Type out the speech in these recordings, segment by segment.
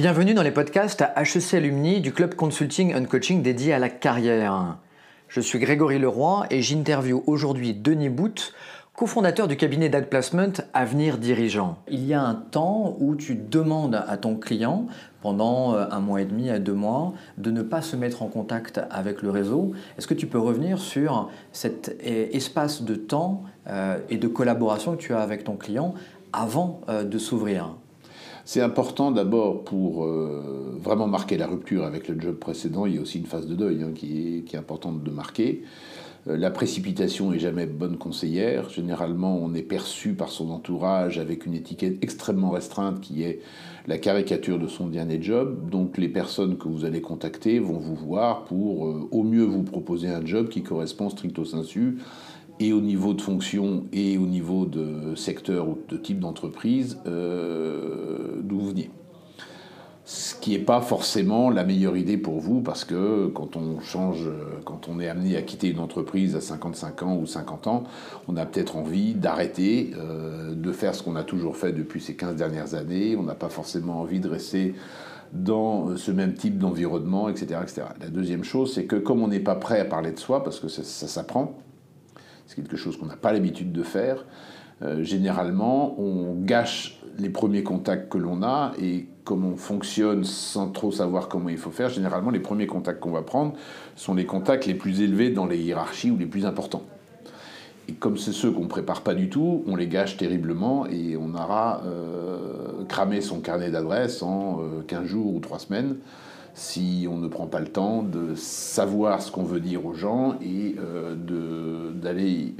Bienvenue dans les podcasts à HEC Alumni du club Consulting and Coaching dédié à la carrière. Je suis Grégory Leroy et j'interviewe aujourd'hui Denis Bout, cofondateur du cabinet d'adplacement Avenir Dirigeant. Il y a un temps où tu demandes à ton client, pendant euh, un mois et demi à deux mois, de ne pas se mettre en contact avec le réseau. Est-ce que tu peux revenir sur cet euh, espace de temps euh, et de collaboration que tu as avec ton client avant de s'ouvrir? C'est important d'abord pour vraiment marquer la rupture avec le job précédent. Il y a aussi une phase de deuil hein, qui, est, qui, est, importante de marquer. Euh, la précipitation est jamais bonne conseillère. Généralement, on est perçu par son entourage avec une étiquette extrêmement restreinte qui est la caricature de son dernier job. Donc, les personnes que vous allez contacter vont vous voir pour euh, au mieux vous proposer un job qui correspond stricto sensu et au niveau de fonction et au niveau de secteur ou de type d'entreprise euh, d'où vous veniez ce qui n'est pas forcément la meilleure idée pour vous parce que quand on change, quand on est amené à quitter une entreprise à 55 ans ou 50 ans, on a peut-être envie d'arrêter euh, de faire ce qu'on a toujours fait depuis ces 15 dernières années. On n'a pas forcément envie de rester dans ce même type d'environnement, etc., etc. La deuxième chose, c'est que comme on n'est pas prêt à parler de soi, parce que ça, s'apprend, c'est quelque chose qu'on n'a pas l'habitude de faire, euh, généralement, on gâche les premiers contacts que l'on a et comme on fonctionne sans trop savoir comment il faut faire, généralement les premiers contacts qu'on va prendre sont les contacts les plus élevés dans les hiérarchies ou les plus importants. Et comme c'est ceux qu'on ne prépare pas du tout, on les gâche terriblement et on aura euh, cramé son carnet d'adresses en 15 euh, jours ou 3 semaines si on ne prend pas le temps de savoir ce qu'on veut dire aux gens et euh, d'aller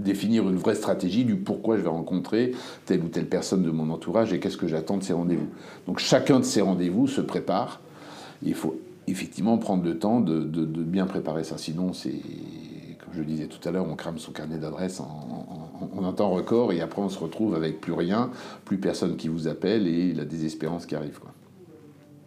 définir une vraie stratégie du pourquoi je vais rencontrer telle ou telle personne de mon entourage et qu'est-ce que j'attends de ces rendez-vous. Donc chacun de ces rendez-vous se prépare. Il faut effectivement prendre le temps de, bien préparer ça. Sinon, c'est, comme je le disais tout à l'heure, on crame son carnet d'adresse en, un temps record et après on se retrouve avec plus rien, plus personne qui vous appelle et la désespérance qui arrive.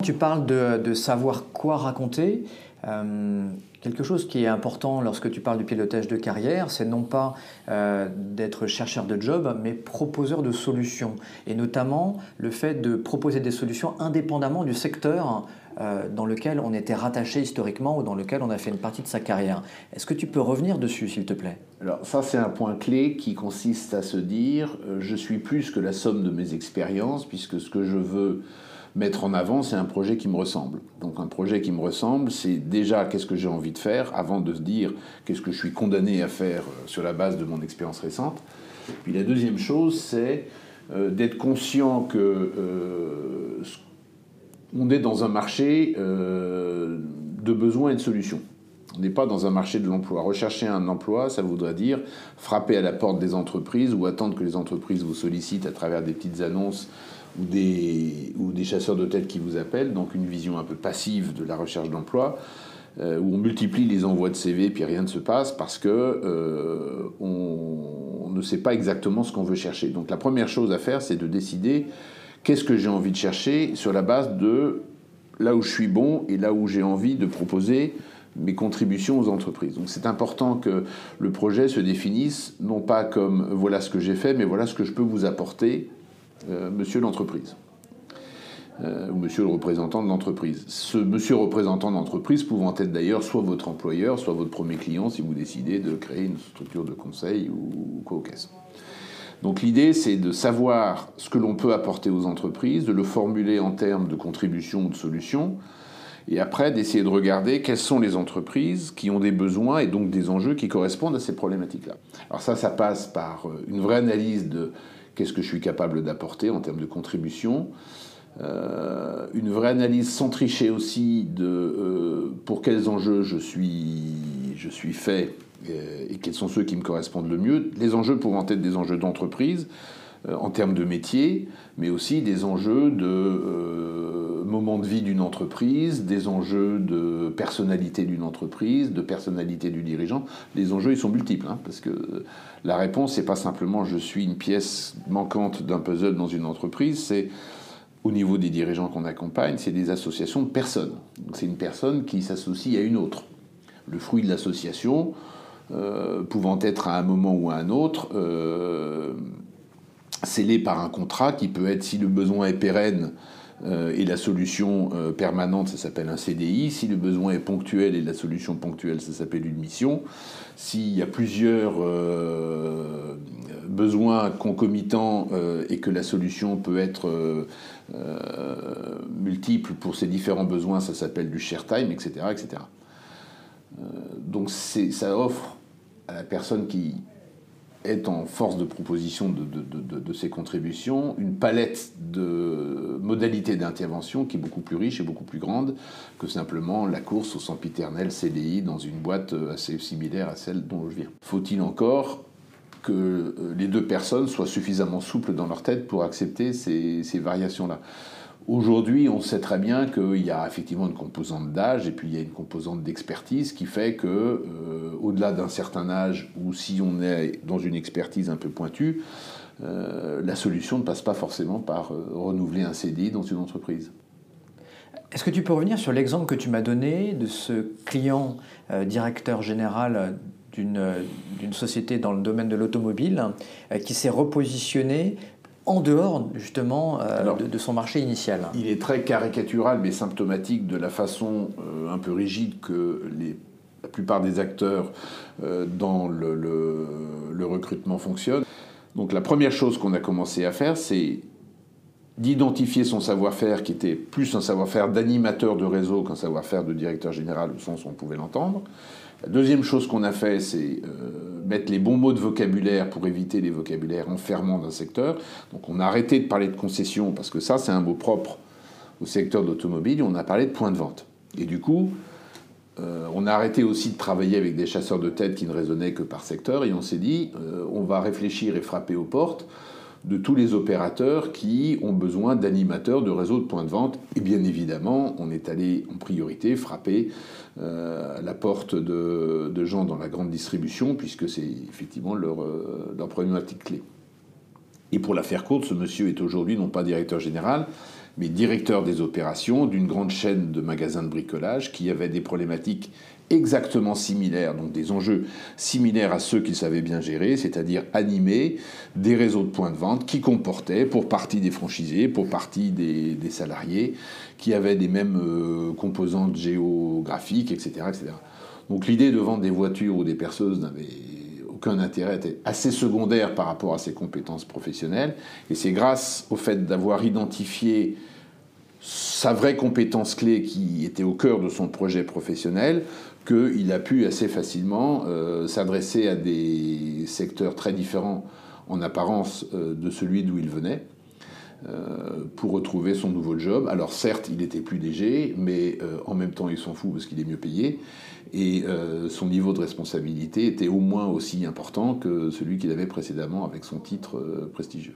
Tu parles de, savoir quoi raconter. Euh, quelque chose qui est important lorsque tu parles du pilotage de carrière, c'est non pas euh, d'être chercheur de job, mais proposeur de solutions. Et notamment le fait de proposer des solutions indépendamment du secteur euh, dans lequel on était rattaché historiquement ou dans lequel on a fait une partie de sa carrière. Est-ce que tu peux revenir dessus, s'il te plaît? Alors ça, c'est un point clé qui consiste à se dire, je suis plus que la somme de mes expériences, puisque ce que je veux mettre en avant, c'est un projet qui me ressemble. Donc un projet qui me ressemble, c'est déjà qu'est-ce que j'ai envie de faire avant de se dire qu'est-ce que je suis condamné à faire euh, sur la base de mon expérience récente. Puis la deuxième chose, c'est euh, d'être conscient que euh, on est dans un marché de besoins et de solutions. On n'est pas dans un marché de l'emploi. Rechercher un emploi, ça voudrait dire frapper à la porte des entreprises ou attendre que les entreprises vous sollicitent à travers des petites annonces ou des, ou des chasseurs de tête qui vous appellent, donc une vision un peu passive de la recherche d'emploi, euh, où on multiplie les envois de CV puis rien ne se passe parce que euh, on, ne sait pas exactement ce qu'on veut chercher. Donc la première chose à faire, c'est de décider qu'est-ce que j'ai envie de chercher sur la base de là où je suis bon et là où j'ai envie de proposer mes contributions aux entreprises. Donc c'est important que le projet se définisse non pas comme voilà ce que j'ai fait, mais voilà ce que je peux vous apporter euh, monsieur l'entreprise. Euh, ou monsieur le représentant de l'entreprise. Ce monsieur représentant d'entreprise pouvant être d'ailleurs soit votre employeur, soit votre premier client si vous décidez de créer une structure de conseil ou, quoi au caisse. Donc l'idée, c'est de savoir ce que l'on peut apporter aux entreprises, de le formuler en termes de contribution ou de solution, et après d'essayer de regarder quelles sont les entreprises qui ont des besoins et donc des enjeux qui correspondent à ces problématiques-là. Alors ça, ça passe par euh, une vraie analyse de qu'est-ce que je suis capable d'apporter en termes de contribution. Euh, une vraie analyse sans tricher aussi de euh, pour quels enjeux je suis, je suis fait euh, et quels sont ceux qui me correspondent le mieux. Les enjeux pouvant être des enjeux d'entreprise en termes de métier, mais aussi des enjeux de moment de vie d'une entreprise, des enjeux de personnalité d'une entreprise, de personnalité du dirigeant. Les enjeux, ils sont multiples, hein, parce que la réponse, c'est pas simplement je suis une pièce manquante d'un puzzle dans une entreprise, c'est au niveau des dirigeants qu'on accompagne, c'est des associations de personnes. C'est une personne qui s'associe à une autre. Le fruit de l'association, euh, pouvant être à un moment ou à un autre, euh, scellé par un contrat qui peut être, si le besoin est pérenne, et la solution permanente, ça s'appelle un CDI. Si le besoin est ponctuel et la solution ponctuelle, ça s'appelle une mission. S'il y a plusieurs besoins concomitants et que la solution peut être multiple pour ces différents besoins, ça s'appelle du share time, etc. etc. donc ça offre à la personne qui est en force de proposition de, de, ces contributions une palette de modalités d'intervention qui est beaucoup plus riche et beaucoup plus grande que simplement la course au sempiternel CDI dans une boîte assez similaire à celle dont je viens. Faut-il encore que les deux personnes soient suffisamment souples dans leur tête pour accepter ces, ces variations-là? Aujourd'hui, on sait très bien qu'il y a effectivement une composante d'âge et puis il y a une composante d'expertise qui fait que, euh, au-delà d'un certain âge, ou si on est dans une expertise un peu pointue, euh, la solution ne passe pas forcément par euh, renouveler un CDI dans une entreprise. Est-ce que tu peux revenir sur l'exemple que tu m'as donné de ce client directeur général d'une société dans le domaine de l'automobile qui s'est repositionné en dehors justement euh, de, son marché initial. Il est très caricatural mais symptomatique de la façon euh, un peu rigide que les, la plupart des acteurs euh, dans le, le, recrutement fonctionnent. Donc la première chose qu'on a commencé à faire, c'est d'identifier son savoir-faire qui était plus un savoir-faire d'animateur de réseau qu'un savoir-faire de directeur général au sens où on pouvait l'entendre. La deuxième chose qu'on a fait, c'est euh, mettre les bons mots de vocabulaire pour éviter les vocabulaires enfermants d'un secteur. Donc on a arrêté de parler de concession, parce que ça, c'est un mot propre au secteur d'automobile, et on a parlé de point de vente. Et du coup, euh, on a arrêté aussi de travailler avec des chasseurs de tête qui ne raisonnaient que par secteur, et on s'est dit, euh, on va réfléchir et frapper aux portes de tous les opérateurs qui ont besoin d'animateurs de réseaux de points de vente. Et bien évidemment, on est allé en priorité frapper euh, la porte de, gens dans la grande distribution, puisque c'est effectivement leur, euh, leur problématique clé. Et pour la faire courte, ce monsieur est aujourd'hui non pas directeur général, mais directeur des opérations d'une grande chaîne de magasins de bricolage qui avait des problématiques exactement similaires, donc des enjeux similaires à ceux qu'il savait bien gérer, c'est-à-dire animer des réseaux de points de vente qui comportaient pour partie des franchisés, pour partie des, salariés, qui avaient des mêmes euh, composantes géographiques, etc. etc. Donc l'idée de vendre des voitures ou des perceuses n'avait aucun intérêt, était assez secondaire par rapport à ses compétences professionnelles, et c'est grâce au fait d'avoir identifié sa vraie compétence clé qui était au cœur de son projet professionnel, qu'il a pu assez facilement euh, s'adresser à des secteurs très différents en apparence euh, de celui d'où il venait. Euh, pour retrouver son nouveau job. Alors certes, il était plus léger, mais en même temps, il s'en fout parce qu'il est mieux payé. Et son niveau de responsabilité était au moins aussi important que celui qu'il avait précédemment avec son titre prestigieux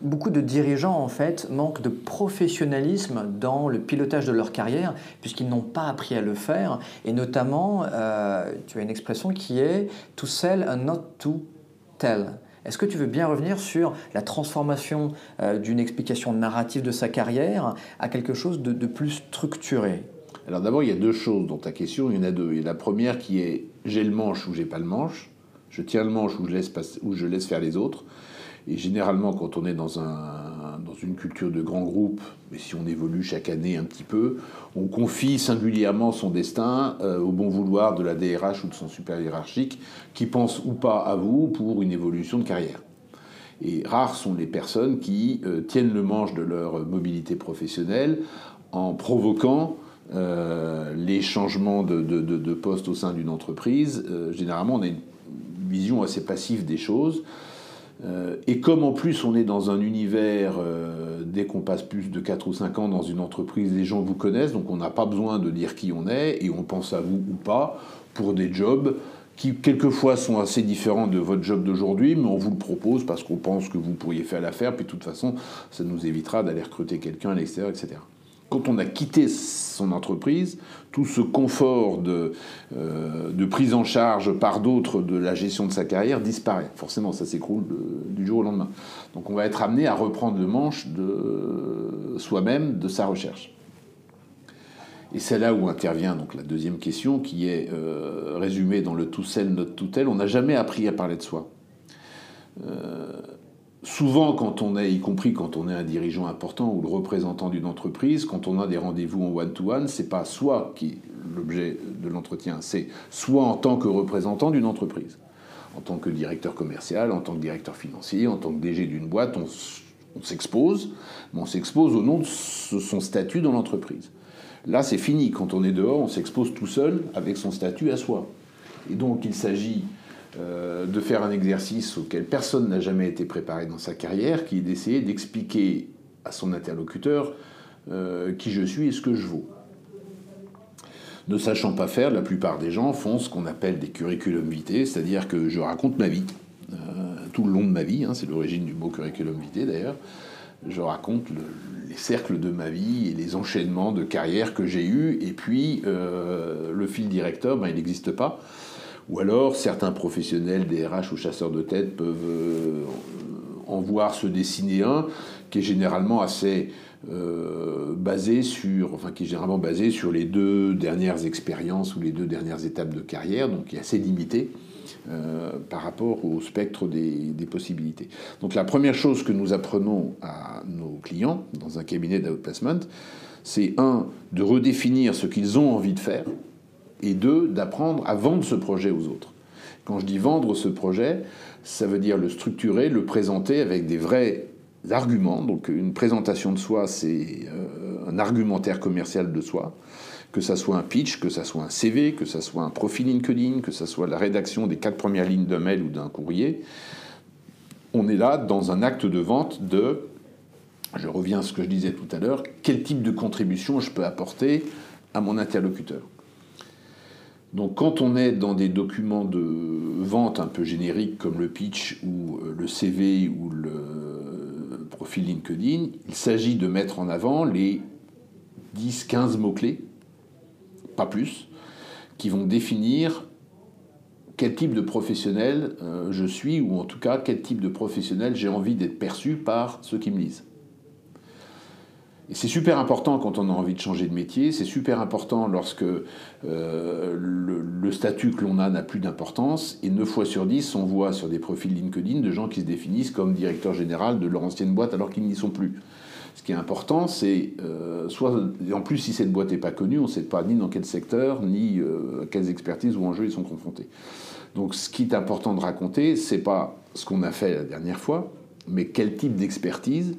beaucoup de dirigeants en fait manquent de professionnalisme dans le pilotage de leur carrière puisqu'ils n'ont pas appris à le faire et notamment euh, tu as une expression qui est to sell and not to tell. Est-ce que tu veux bien revenir sur la transformation euh, d'une explication narrative de sa carrière à quelque chose de, plus structuré? Alors d'abord, il y a deux choses dans ta question. Il y en a deux. Il y a la première qui est j'ai le manche ou j'ai pas le manche. Je tiens le manche ou je laisse, ou je laisse faire les autres. Et généralement, quand on est dans, un, dans une culture de grand groupe, mais si on évolue chaque année un petit peu, on confie singulièrement son destin euh, au bon vouloir de la DRH ou de son supérieur hiérarchique, qui pense ou pas à vous pour une évolution de carrière. Et rares sont les personnes qui euh, tiennent le manche de leur mobilité professionnelle en provoquant euh, les changements de, de, de, poste au sein d'une entreprise. généralement, on a une vision assez passive des choses. Euh, et comme en plus on est dans un univers, euh, dès qu'on passe plus de 4 ou 5 ans dans une entreprise, les gens vous connaissent, donc on n'a pas besoin de dire qui on est, et on pense à vous ou pas pour des jobs qui quelquefois sont assez différents de votre job d'aujourd'hui, mais on vous le propose parce qu'on pense que vous pourriez faire l'affaire, puis de toute façon, ça nous évitera d'aller recruter quelqu'un à l'extérieur, etc quand on a quitté son entreprise, tout ce confort de, euh, de prise en charge par d'autres de la gestion de sa carrière disparaît. Forcément, ça s'écroule du jour au lendemain. Donc on va être amené à reprendre le manche de soi-même, de sa recherche. Et c'est là où intervient donc la deuxième question qui est euh, résumée dans le tout seul, notre tout tel. On n'a jamais appris à parler de soi. Euh, souvent, quand on est, y compris quand on est un dirigeant important ou le représentant d'une entreprise, quand on a des rendez-vous en one-to-one, c'est pas soit qui l'objet de l'entretien, c'est soit en tant que représentant d'une entreprise, en tant que directeur commercial, en tant que directeur financier, en tant que DG d'une boîte, on, on s'expose, mais on s'expose au nom de son statut dans l'entreprise. Là, c'est fini. Quand on est dehors, on s'expose tout seul avec son statut à soi. Et donc, il s'agit euh, de faire un exercice auquel personne n'a jamais été préparé dans sa carrière, qui est d'essayer d'expliquer à son interlocuteur euh, qui je suis et ce que je vaux. Ne sachant pas faire, la plupart des gens font ce qu'on appelle des curriculum vitae, c'est-à-dire que je raconte ma vie, euh, tout le long de ma vie, hein, c'est l'origine du mot curriculum vitae d'ailleurs, je raconte les cercles de ma vie et les enchaînements de carrière que j'ai eus, et puis le fil directeur, ben, il n'existe pas. Ou alors, certains professionnels, des RH ou chasseurs de tête, peuvent euh, en voir se dessiner un qui est généralement assez euh, basé sur, enfin qui est généralement basé sur les deux dernières expériences ou les deux dernières étapes de carrière, donc qui est assez limité. Euh, par rapport au spectre des, des, possibilités. Donc la première chose que nous apprenons à nos clients dans un cabinet d'outplacement, c'est un, de redéfinir ce qu'ils ont envie de faire, et deux, d'apprendre à vendre ce projet aux autres. Quand je dis vendre ce projet, ça veut dire le structurer, le présenter avec des vrais arguments. Donc une présentation de soi, c'est euh, un argumentaire commercial de soi. Que ça soit un pitch, que ça soit un CV, que ça soit un profil LinkedIn, que ça soit la rédaction des quatre premières lignes d'un mail ou d'un courrier. On est là dans un acte de vente de, je reviens à ce que je disais tout à l'heure, quel type de contribution je peux apporter à mon interlocuteur. Donc quand on est dans des documents de vente un peu génériques comme le pitch ou euh, le CV ou le profil LinkedIn, il s'agit de mettre en avant les 10-15 mots-clés, pas plus, qui vont définir quel type de professionnel euh, je suis ou en tout cas quel type de professionnel j'ai envie d'être perçu par ceux qui me lisent. Et c'est super important quand on a envie de changer de métier, c'est super important lorsque euh, le, statut que l'on a n'a plus d'importance, et 9 fois sur 10, on voit sur des profils LinkedIn de gens qui se définissent comme directeur général de leur ancienne boîte alors qu'ils n'y sont plus. Ce qui est important, c'est euh, soit, en plus si cette boîte n'est pas connue, on ne sait pas ni dans quel secteur, ni euh, à quelles expertises ou enjeux ils sont confrontés. Donc ce qui est important de raconter, c'est pas ce qu'on a fait la dernière fois, mais quel type d'expertise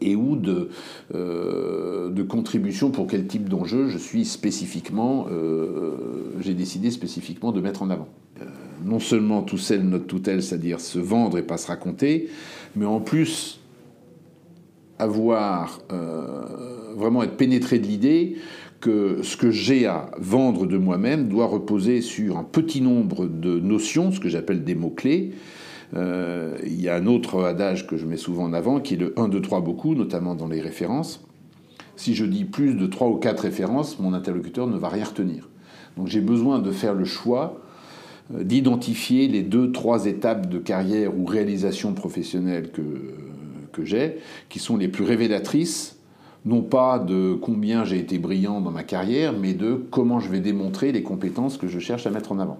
et ou de, euh, de contribution pour quel type d'enjeu je suis spécifiquement, euh, j'ai décidé spécifiquement de mettre en avant. Euh, non seulement tout seul, notre tutelle, c'est-à-dire se vendre et pas se raconter, mais en plus avoir vraiment être pénétré de l'idée que ce que j'ai à vendre de moi-même doit reposer sur un petit nombre de notions, ce que j'appelle des mots-clés, euh, il y a un autre adage que je mets souvent en avant qui est le 1, 2, 3 beaucoup, notamment dans les références. Si je dis plus de 3 ou 4 références, mon interlocuteur ne va rien retenir. Donc j'ai besoin de faire le choix euh, d'identifier les deux, trois étapes de carrière ou réalisation professionnelle que, que j'ai, qui sont les plus révélatrices, non pas de combien j'ai été brillant dans ma carrière, mais de comment je vais démontrer les compétences que je cherche à mettre en avant.